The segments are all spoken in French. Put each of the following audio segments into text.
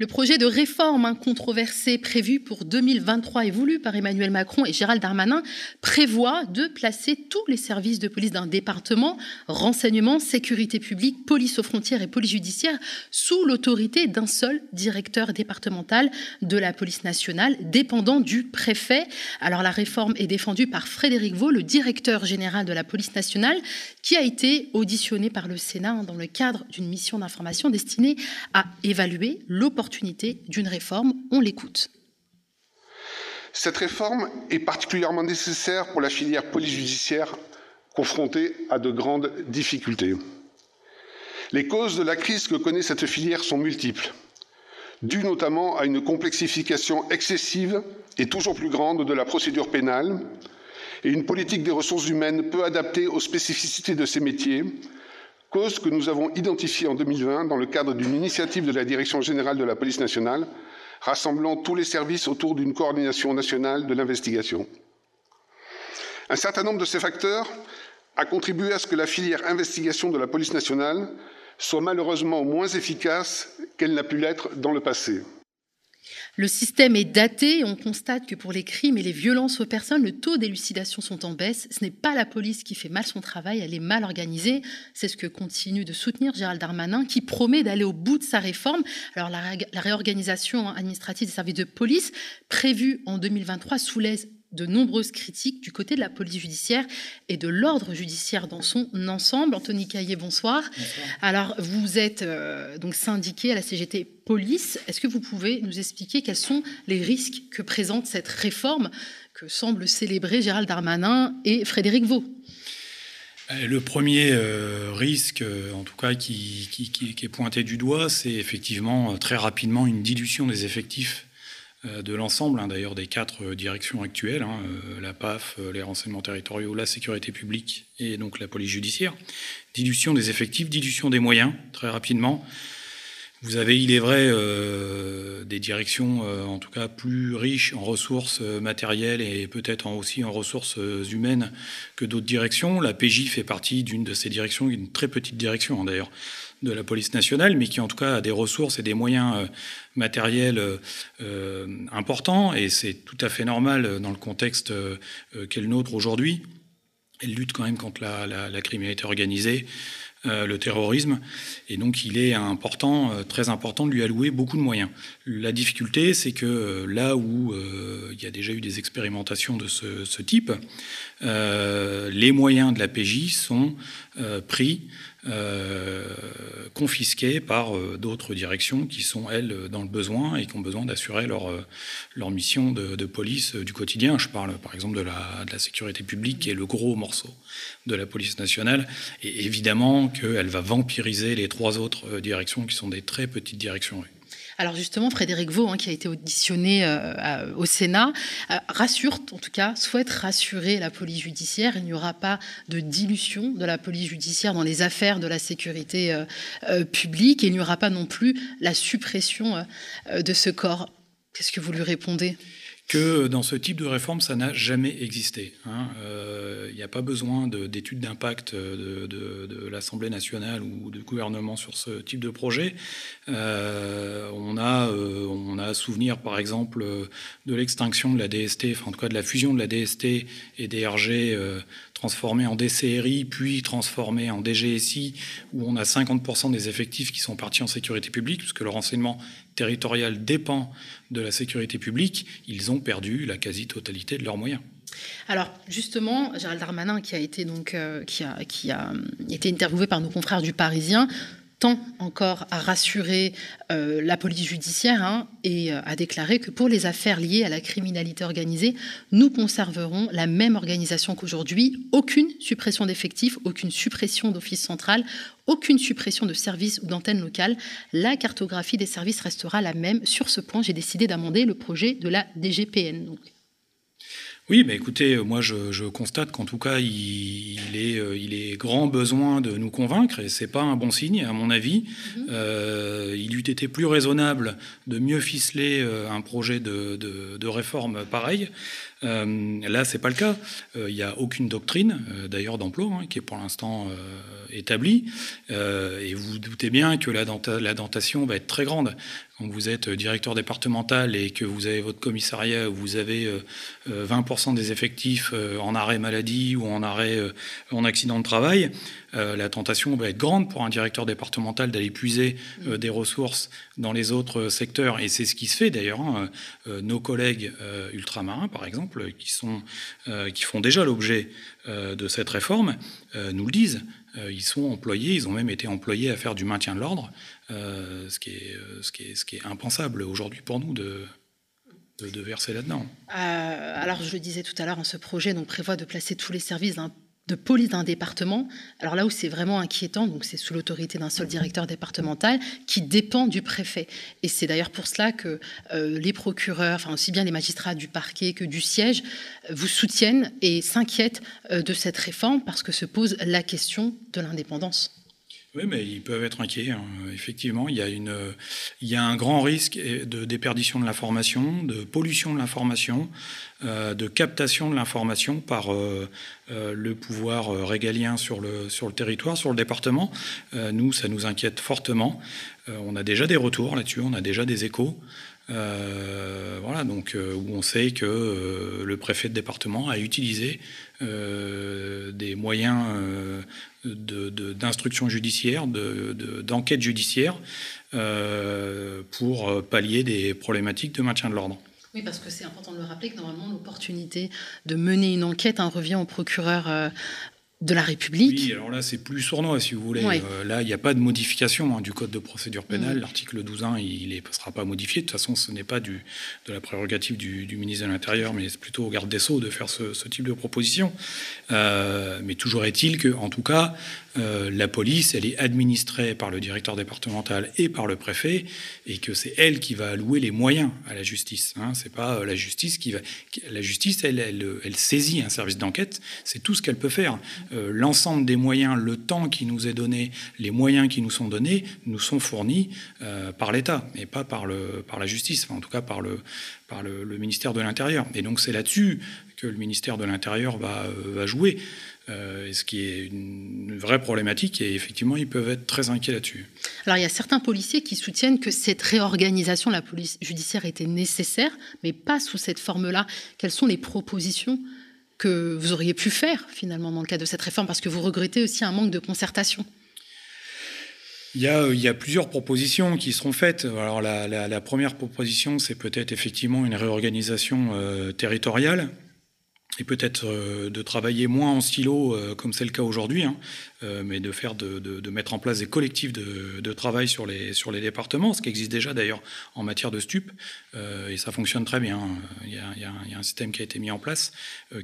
Le projet de réforme controversé prévu pour 2023 et voulu par Emmanuel Macron et Gérald Darmanin prévoit de placer tous les services de police d'un département, renseignement, sécurité publique, police aux frontières et police judiciaire, sous l'autorité d'un seul directeur départemental de la police nationale, dépendant du préfet. Alors la réforme est défendue par Frédéric Vaux, le directeur général de la police nationale, qui a été auditionné par le Sénat dans le cadre d'une mission d'information destinée à évaluer l'opportunité d'une réforme. On l'écoute. Cette réforme est particulièrement nécessaire pour la filière police judiciaire confrontée à de grandes difficultés. Les causes de la crise que connaît cette filière sont multiples, dues notamment à une complexification excessive et toujours plus grande de la procédure pénale et une politique des ressources humaines peu adaptée aux spécificités de ces métiers, cause que nous avons identifiée en 2020 dans le cadre d'une initiative de la Direction générale de la police nationale, rassemblant tous les services autour d'une coordination nationale de l'investigation. Un certain nombre de ces facteurs a contribué à ce que la filière investigation de la police nationale soit malheureusement moins efficace qu'elle n'a pu l'être dans le passé. Le système est daté. On constate que pour les crimes et les violences aux personnes, le taux d'élucidation sont en baisse. Ce n'est pas la police qui fait mal son travail, elle est mal organisée. C'est ce que continue de soutenir Gérald Darmanin, qui promet d'aller au bout de sa réforme. Alors la, la réorganisation administrative des services de police, prévue en 2023, soulève de nombreuses critiques du côté de la police judiciaire et de l'ordre judiciaire dans son ensemble. Anthony Caillé, bonsoir. Alors, vous êtes euh, donc syndiqué à la CGT Police. Est-ce que vous pouvez nous expliquer quels sont les risques que présente cette réforme que semblent célébrer Gérald Darmanin et Frédéric Vaux? Euh, le premier euh, risque, en tout cas, qui, qui, est pointé du doigt, c'est effectivement très rapidement une dilution des effectifs de l'ensemble, hein, d'ailleurs, des quatre euh, directions actuelles, hein, euh, la PAF, les renseignements territoriaux, la sécurité publique et donc la police judiciaire. Dilution des effectifs, dilution des moyens, très rapidement. Vous avez, il est vrai, des directions, en tout cas, plus riches en ressources matérielles et peut-être aussi en ressources humaines que d'autres directions. La PJ fait partie d'une de ces directions, une très petite direction hein, d'ailleurs de la police nationale, mais qui en tout cas a des ressources et des moyens euh, matériels euh, euh, importants, et c'est tout à fait normal dans le contexte qu'est le nôtre aujourd'hui. Elle lutte quand même contre la, criminalité organisée, le terrorisme, et donc il est important, très important de lui allouer beaucoup de moyens. La difficulté, c'est que là où il y a déjà eu des expérimentations de ce, ce type, les moyens de la PJ sont pris euh, confisqués par euh, d'autres directions qui sont, elles, dans le besoin et qui ont besoin d'assurer leur, euh, leur mission de, police du quotidien. Je parle par exemple de la, de la, sécurité publique, qui est le gros morceau de la police nationale. Et évidemment qu'elle va vampiriser les trois autres directions qui sont des très petites directions. Alors justement, Frédéric Vaux, hein, qui a été auditionné euh, au Sénat, euh, rassure, en tout cas, souhaite rassurer la police judiciaire. Il n'y aura pas de dilution de la police judiciaire dans les affaires de la sécurité euh, publique et il n'y aura pas non plus la suppression de ce corps. Qu'est-ce que vous lui répondez? Que dans ce type de réforme, ça n'a jamais existé. Il hein. n'y euh, a pas besoin d'études d'impact de, l'Assemblée nationale ou du gouvernement sur ce type de projet. Euh, on, a, euh, on a souvenir, par exemple, de l'extinction de la DST, enfin, en tout cas de la fusion de la DST et des RG transformé en DCRI, puis transformé en DGSI, où on a 50% des effectifs qui sont partis en sécurité publique, puisque le renseignement territorial dépend de la sécurité publique, ils ont perdu la quasi-totalité de leurs moyens. Alors justement, Gérald Darmanin, qui a été donc euh, qui a, qui a été interviewé par nos confrères du Parisien, tend encore à rassurer euh, la police judiciaire hein, et euh, à déclarer que pour les affaires liées à la criminalité organisée, nous conserverons la même organisation qu'aujourd'hui. Aucune suppression d'effectifs, aucune suppression d'office central, aucune suppression de services ou d'antennes locales. La cartographie des services restera la même. Sur ce point, j'ai décidé d'amender le projet de la DGPN. Oui, mais écoutez, euh, moi je, constate qu'en tout cas il, est, euh, il est grand besoin de nous convaincre et c'est pas un bon signe à mon avis. Mhm. Euh, il eût été plus raisonnable de mieux ficeler un projet de, réforme pareil. Euh, là, c'est pas le cas. Il n'y a aucune doctrine, d'ailleurs, d'emploi hein, qui est pour l'instant établie. et vous, vous doutez bien que la, la dentation va être très grande quand vous êtes directeur départemental et que vous avez votre commissariat où vous avez 20% des effectifs en arrêt maladie ou en arrêt en accident de travail, la tentation va être grande pour un directeur départemental d'aller puiser des ressources dans les autres secteurs. Et c'est ce qui se fait d'ailleurs. Hein. nos collègues ultramarins, par exemple, qui, sont, qui font déjà l'objet de cette réforme, nous le disent. Euh, ils sont employés, ils ont même été employés à faire du maintien de l'ordre, euh, ce, qui est, euh, ce, ce qui est impensable aujourd'hui pour nous de, de, verser là-dedans. alors, je le disais tout à l'heure, hein, ce projet donc, prévoit de placer tous les services d'un de police d'un département. Alors là où c'est vraiment inquiétant, donc c'est sous l'autorité d'un seul directeur départemental qui dépend du préfet. Et c'est d'ailleurs pour cela que euh, les procureurs, enfin aussi bien les magistrats du parquet que du siège, euh, vous soutiennent et s'inquiètent euh, de cette réforme parce que se pose la question de l'indépendance. Oui, mais ils peuvent être inquiets. Hein. Effectivement, il y, a une, il y a un grand risque de déperdition de l'information, de pollution de l'information, euh, de captation de l'information par euh, euh, le pouvoir régalien sur le, sur le territoire, sur le département. nous, ça nous inquiète fortement. on a déjà des retours là-dessus, on a déjà des échos. Voilà, donc où on sait que le préfet de département a utilisé des moyens d'instruction judiciaire, d'enquête judiciaire, euh, pour pallier des problématiques de maintien de l'ordre. Oui, parce que c'est important de le rappeler que normalement l'opportunité de mener une enquête hein, revient au procureur euh, de la République. Oui, alors là, c'est plus sournois, si vous voulez. Euh, là, il n'y a pas de modification hein, du Code de procédure pénale. Mm. L'article 12.1, il ne sera pas modifié. De toute façon, ce n'est pas du, de la prérogative du, ministre de l'Intérieur, mais c'est plutôt au garde des Sceaux de faire ce, type de proposition. Euh, mais toujours est-il que, en tout cas, euh, la police, elle est administrée par le directeur départemental et par le préfet, et que c'est elle qui va allouer les moyens à la justice. Hein. C'est pas la justice qui va. La justice, elle, elle, elle saisit un service d'enquête. C'est tout ce qu'elle peut faire. Euh, l'ensemble des moyens, le temps qui nous est donné, les moyens qui nous sont donnés, nous sont fournis euh, par l'État et pas par, le, par la justice, en tout cas par le, par le, ministère de l'Intérieur. Et donc c'est là-dessus que le ministère de l'Intérieur va, euh, va jouer. ce qui est une vraie problématique et effectivement ils peuvent être très inquiets là-dessus. Alors il y a certains policiers qui soutiennent que cette réorganisation de la police judiciaire était nécessaire, mais pas sous cette forme-là. Quelles sont les propositions que vous auriez pu faire finalement dans le cadre de cette réforme Parce que vous regrettez aussi un manque de concertation. Il y, a, a, plusieurs propositions qui seront faites. Alors la, première proposition, c'est peut-être effectivement une réorganisation euh, territoriale et peut-être euh, de travailler moins en silo euh, comme c'est le cas aujourd'hui, hein, euh, mais de faire de, mettre en place des collectifs de, travail sur les sur les départements, ce qui existe déjà d'ailleurs en matière de stup, et ça fonctionne très bien. Il y, a, un système qui a été mis en place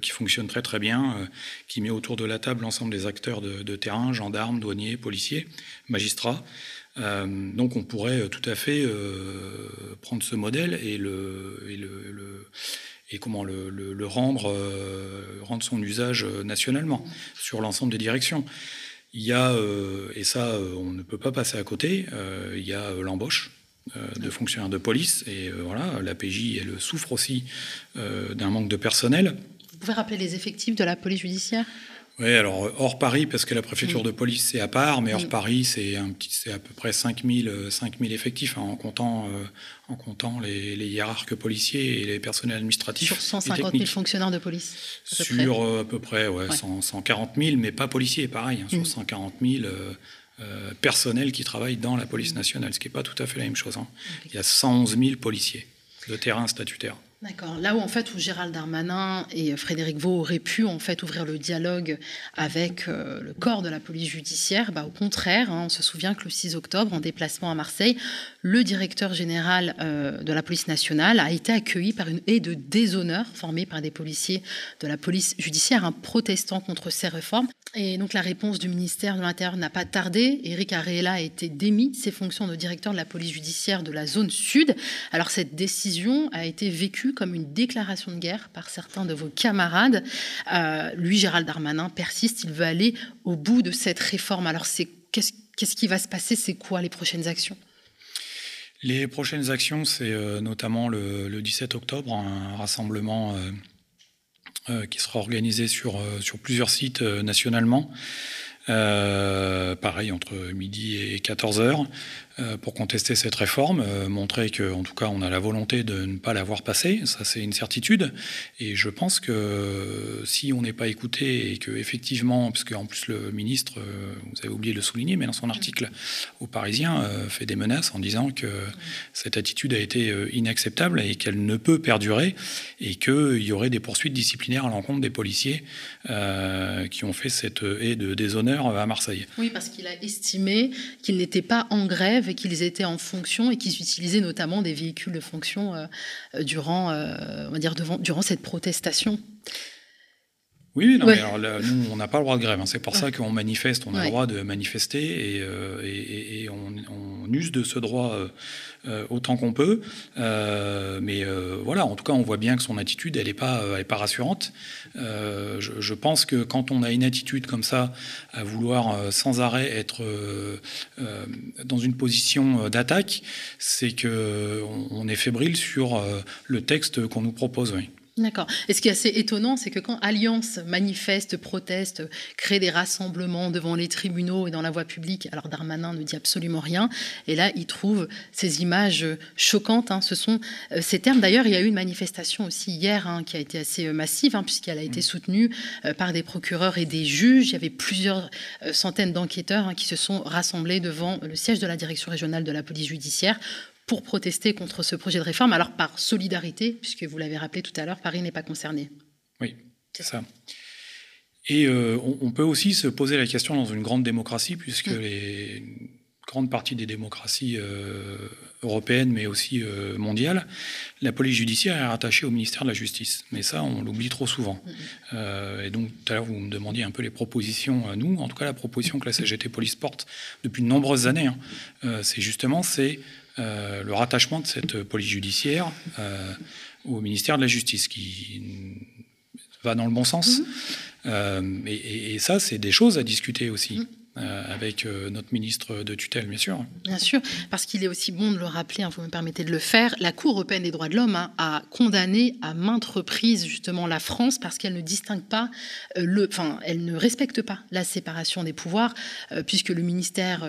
qui fonctionne très très bien, qui met autour de la table l'ensemble des acteurs de, terrain, gendarmes, douaniers, policiers, magistrats. donc on pourrait tout à fait prendre ce modèle et le et comment le, rendre, euh, rendre son usage euh, nationalement sur l'ensemble des directions. Il y a, euh, et ça on ne peut pas passer à côté, il y a l'embauche de fonctionnaires de police, et voilà, la PJ elle souffre aussi d'un manque de personnel. Vous pouvez rappeler les effectifs de la police judiciaire? Oui, alors hors Paris, parce que la préfecture de police c'est à part, mais hors Paris c'est un petit, c'est à peu près 5000, 5000 effectifs hein, en comptant, euh, en comptant les, les, hiérarques policiers et les personnels administratifs. Sur 150 000 fonctionnaires de police. À sur euh, à peu près, ouais, 140 000, mais pas policiers, pareil, hein, sur 140 000. Euh, personnels qui travaillent dans la police nationale, ce qui n'est pas tout à fait la même chose. Hein. Il y a 111 000 policiers de terrain statutaire. D'accord. Là où en fait Gérald Darmanin et Frédéric Vaux auraient pu en fait ouvrir le dialogue avec euh, le corps de la police judiciaire, bah, au contraire, hein, on se souvient que le 6 octobre, en déplacement à Marseille, le directeur général euh, de la police nationale a été accueilli par une haie de déshonneur formée par des policiers de la police judiciaire, un protestant contre ces réformes. Et donc la réponse du ministère de l'Intérieur n'a pas tardé. Éric Aréla a été démis de ses fonctions de directeur de la police judiciaire de la zone sud. Alors cette décision a été vécue comme une déclaration de guerre par certains de vos camarades. Euh, lui, Gérald Darmanin, persiste, il veut aller au bout de cette réforme. Alors c'est qu'est-ce qui va se passer? C'est quoi les prochaines actions? Les prochaines actions, c'est euh, notamment le, 17 octobre, un rassemblement euh, qui sera organisé sur, euh, sur plusieurs sites euh, nationalement. pareil, entre midi et 14 heures. Pour contester cette réforme, montrer qu'en tout cas on a la volonté de ne pas la voir passer, ça c'est une certitude. Et je pense que si on n'est pas écouté et que effectivement, parce qu'en plus le ministre, vous avez oublié de le souligner, mais dans son article au Parisien, fait des menaces en disant que cette attitude a été inacceptable et qu'elle ne peut perdurer et qu'il y aurait des poursuites disciplinaires à l'encontre des policiers qui ont fait cette haie de déshonneur à Marseille. Oui, parce qu'il a estimé qu'ils n'étaient pas en grève et qu'ils étaient en fonction et qu'ils utilisaient notamment des véhicules de fonction euh, euh, durant, euh, on va dire, devant, durant cette protestation. Oui, non, mais alors nous, on n'a pas le droit de grève. Hein. C'est pour ça qu'on manifeste, on a le droit de manifester et, et, on, use de ce droit euh, autant qu'on peut. Euh, mais euh, voilà, en tout cas, on voit bien que son attitude, elle n'est pas, rassurante. Je, pense que quand on a une attitude comme ça, à vouloir sans arrêt être dans une position d'attaque, c'est que on est fébrile sur le texte qu'on nous propose. Oui. D'accord. Et ce qui est assez étonnant, c'est que quand Alliance manifeste, proteste, crée des rassemblements devant les tribunaux et dans la voie publique, alors Darmanin ne dit absolument rien. Et là, il trouve ces images choquantes. Hein. Ce sont euh, ces termes. D'ailleurs, il y a eu une manifestation aussi hier hein, qui a été assez euh, massive, hein, puisqu'elle a été mmh. soutenue euh, par des procureurs et des juges. Il y avait plusieurs centaines d'enquêteurs qui se sont rassemblés devant le siège de la direction régionale de la police judiciaire pour protester contre ce projet de réforme, alors par solidarité, puisque vous l'avez rappelé tout à l'heure, Paris n'est pas concerné. Oui, c'est ça. Et euh, on, peut aussi se poser la question dans une grande démocratie, puisque mm. les grandes parties des démocraties euh, européennes, mais aussi euh, mondiales, la police judiciaire est rattachée au ministère de la Justice. Mais ça, on l'oublie trop souvent. Mm. et donc, tout à l'heure, vous me demandiez un peu les propositions à nous. En tout cas, la proposition que la CGT Police porte depuis de nombreuses années, hein, c'est justement, c'est euh, le rattachement de cette police judiciaire euh, au ministère de la Justice, qui va dans le bon sens. Mm-hmm. Euh, et, ça, c'est des choses à discuter aussi. Mm. Euh, avec euh, notre ministre de tutelle, bien sûr. Bien sûr, parce qu'il est aussi bon de le rappeler, hein, vous me permettez de le faire, la Cour européenne des droits de l'homme hein, a condamné à maintes reprises justement la France parce qu'elle ne distingue pas, euh, enfin, elle ne respecte pas la séparation des pouvoirs, puisque le ministère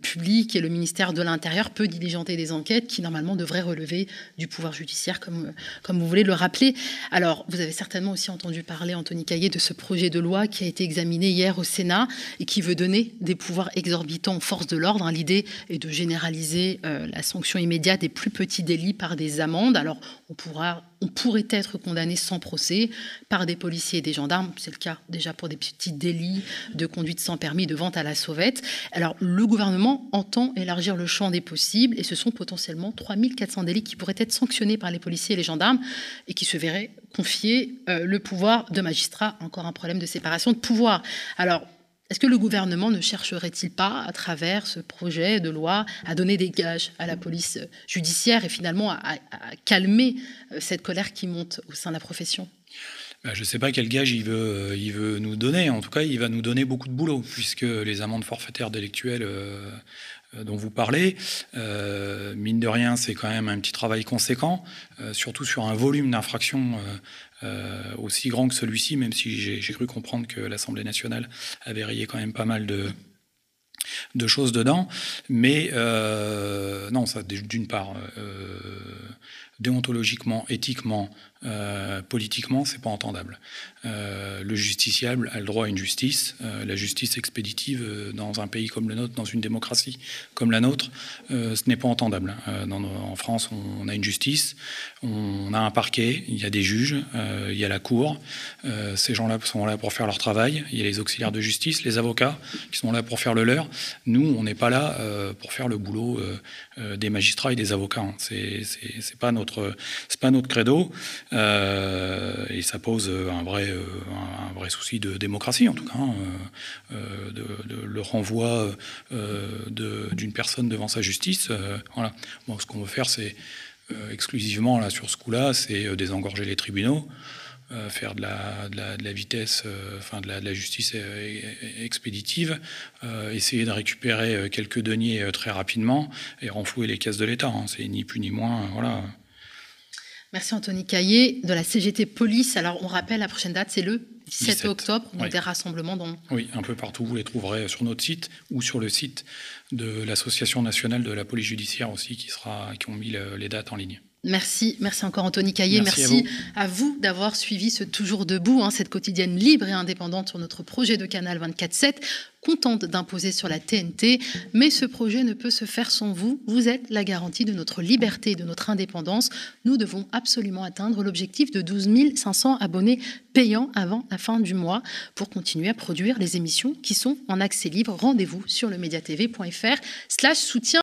public et le ministère de l'Intérieur peut diligenter des enquêtes qui normalement devraient relever du pouvoir judiciaire, comme, comme vous voulez le rappeler. Alors, vous avez certainement aussi entendu parler, Anthony Caillé, de ce projet de loi qui a été examiné hier au Sénat et qui veut donner des pouvoirs exorbitants aux forces de l'ordre. Hein. L'idée est de généraliser euh, la sanction immédiate des plus petits délits par des amendes. Alors, on, pourra, on pourrait être condamné sans procès par des policiers et des gendarmes. C'est le cas déjà pour des petits délits de conduite sans permis, de vente à la sauvette. Alors, le gouvernement entend élargir le champ des possibles et ce sont potentiellement 3400 délits qui pourraient être sanctionnés par les policiers et les gendarmes et qui se verraient confier euh, le pouvoir de magistrat. Encore un problème de séparation de pouvoir. Alors, est-ce que le gouvernement ne chercherait-il pas, à travers ce projet de loi, à donner des gages à la police judiciaire et finalement à, calmer euh, cette colère qui monte au sein de la profession? Bah, je ne sais pas quel gage il veut, euh, il veut nous donner. En tout cas, il va nous donner beaucoup de boulot, puisque les amendes forfaitaires délictuelles euh, dont vous parlez, mine de rien, c'est quand même un petit travail conséquent, surtout sur un volume d'infractions euh, aussi grand que celui-ci, même si j'ai cru comprendre que l'Assemblée nationale avait rayé quand même pas mal de, de choses dedans. Mais euh, non, ça d'une part, euh, déontologiquement, éthiquement, euh, politiquement, c'est pas entendable. Euh, le justiciable a le droit à une justice. Euh, la justice expéditive dans un pays comme le nôtre, dans une démocratie comme la nôtre, ce n'est pas entendable. en France, on, a une justice, on a un parquet, il y a des juges, il y a la cour. ces gens-là sont là pour faire leur travail. Il y a les auxiliaires de justice, les avocats qui sont là pour faire le leur. Nous, on n'est pas là pour faire le boulot des magistrats et des avocats. Hein. C'est pas notre c'est pas notre credo. Euh, et ça pose un vrai, euh, un vrai souci de démocratie, en tout cas, hein, euh, le renvoi d'une personne devant sa justice. voilà. Bon, ce qu'on veut faire, c'est exclusivement là, sur ce coup-là, c'est désengorger les tribunaux. faire de la, vitesse, enfin de la, de la, justice expéditive, essayer de récupérer quelques deniers très rapidement et renflouer les caisses de l'État. Hein. C'est ni plus ni moins, voilà. Merci Anthony Caillé de la CGT Police. Alors on rappelle la prochaine date, c'est le 17, octobre, donc des rassemblements dont... Oui, un peu partout, vous les trouverez sur notre site ou sur le site de l'Association nationale de la police judiciaire aussi qui, sera, qui ont mis les dates en ligne. Merci, merci encore Anthony Caillé. Merci, à vous, d'avoir suivi ce Toujours Debout, hein, cette quotidienne libre et indépendante sur notre projet de canal 24-7, contente d'imposer sur la TNT. Mais ce projet ne peut se faire sans vous. Vous êtes la garantie de notre liberté et de notre indépendance. Nous devons absolument atteindre l'objectif de 12 500 abonnés payants avant la fin du mois pour continuer à produire les émissions qui sont en accès libre. Rendez-vous sur le mediatv.fr slash soutien